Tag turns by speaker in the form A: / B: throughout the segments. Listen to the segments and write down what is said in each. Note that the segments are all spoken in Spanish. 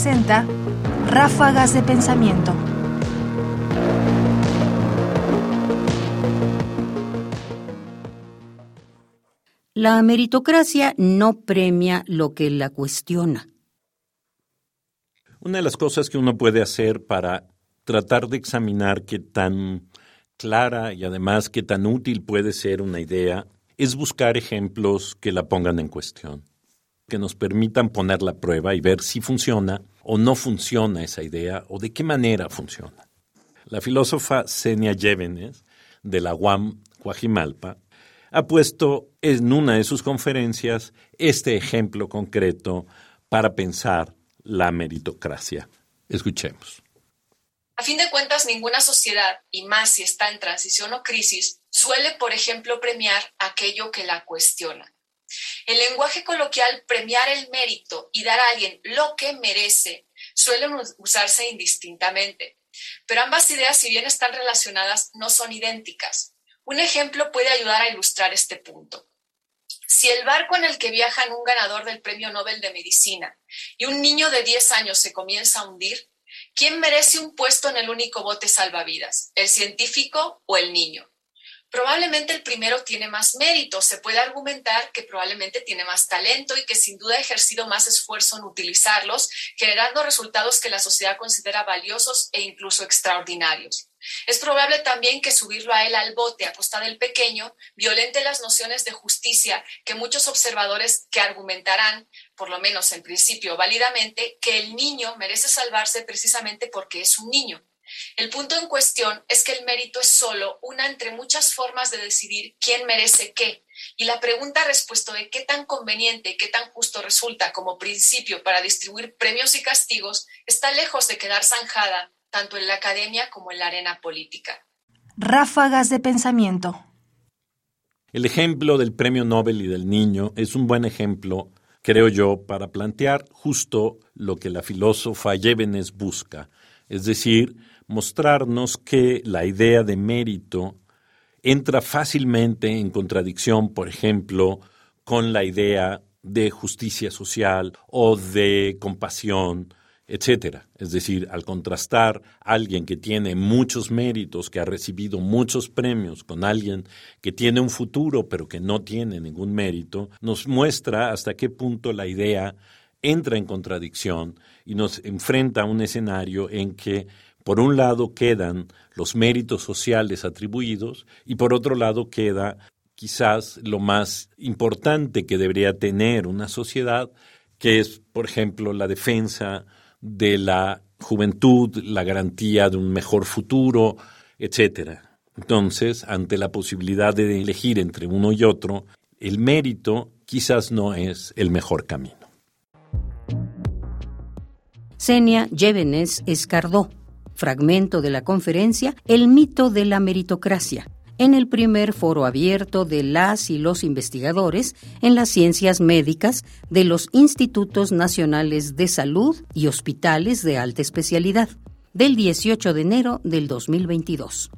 A: presenta Ráfagas de Pensamiento.
B: La meritocracia no premia lo que la cuestiona.
C: Una de las cosas que uno puede hacer para tratar de examinar qué tan clara y además qué tan útil puede ser una idea es buscar ejemplos que la pongan en cuestión, que nos permitan poner la prueba y ver si funciona o no funciona esa idea o de qué manera funciona. La filósofa Senia Llévenes de la UAM Guajimalpa ha puesto en una de sus conferencias este ejemplo concreto para pensar la meritocracia. Escuchemos.
D: A fin de cuentas, ninguna sociedad, y más si está en transición o crisis, suele, por ejemplo, premiar aquello que la cuestiona. El lenguaje coloquial premiar el mérito y dar a alguien lo que merece suelen usarse indistintamente, pero ambas ideas, si bien están relacionadas, no son idénticas. Un ejemplo puede ayudar a ilustrar este punto. Si el barco en el que viajan un ganador del Premio Nobel de Medicina y un niño de 10 años se comienza a hundir, ¿quién merece un puesto en el único bote salvavidas? ¿El científico o el niño? Probablemente el primero tiene más mérito, se puede argumentar que probablemente tiene más talento y que sin duda ha ejercido más esfuerzo en utilizarlos, generando resultados que la sociedad considera valiosos e incluso extraordinarios. Es probable también que subirlo a él al bote a costa del pequeño violente las nociones de justicia que muchos observadores que argumentarán, por lo menos en principio válidamente, que el niño merece salvarse precisamente porque es un niño. El punto en cuestión es que el mérito es solo una entre muchas formas de decidir quién merece qué, y la pregunta respecto de qué tan conveniente y qué tan justo resulta como principio para distribuir premios y castigos está lejos de quedar zanjada tanto en la academia como en la arena política.
A: Ráfagas de pensamiento.
C: El ejemplo del premio Nobel y del niño es un buen ejemplo, creo yo, para plantear justo lo que la filósofa Llévenes busca, es decir, mostrarnos que la idea de mérito entra fácilmente en contradicción, por ejemplo, con la idea de justicia social o de compasión, etcétera. Es decir, al contrastar a alguien que tiene muchos méritos, que ha recibido muchos premios, con alguien que tiene un futuro pero que no tiene ningún mérito, nos muestra hasta qué punto la idea entra en contradicción y nos enfrenta a un escenario en que por un lado quedan los méritos sociales atribuidos y por otro lado queda quizás lo más importante que debería tener una sociedad, que es, por ejemplo, la defensa de la juventud, la garantía de un mejor futuro, etcétera. Entonces, ante la posibilidad de elegir entre uno y otro, el mérito quizás no es el mejor camino.
B: Senia Llévenes Escardó fragmento de la conferencia El mito de la meritocracia, en el primer foro abierto de las y los investigadores en las ciencias médicas de los Institutos Nacionales de Salud y Hospitales de Alta Especialidad, del 18 de enero del 2022.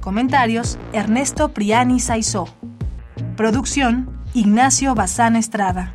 A: Comentarios: Ernesto Priani Saizó. Producción: Ignacio Bazán Estrada.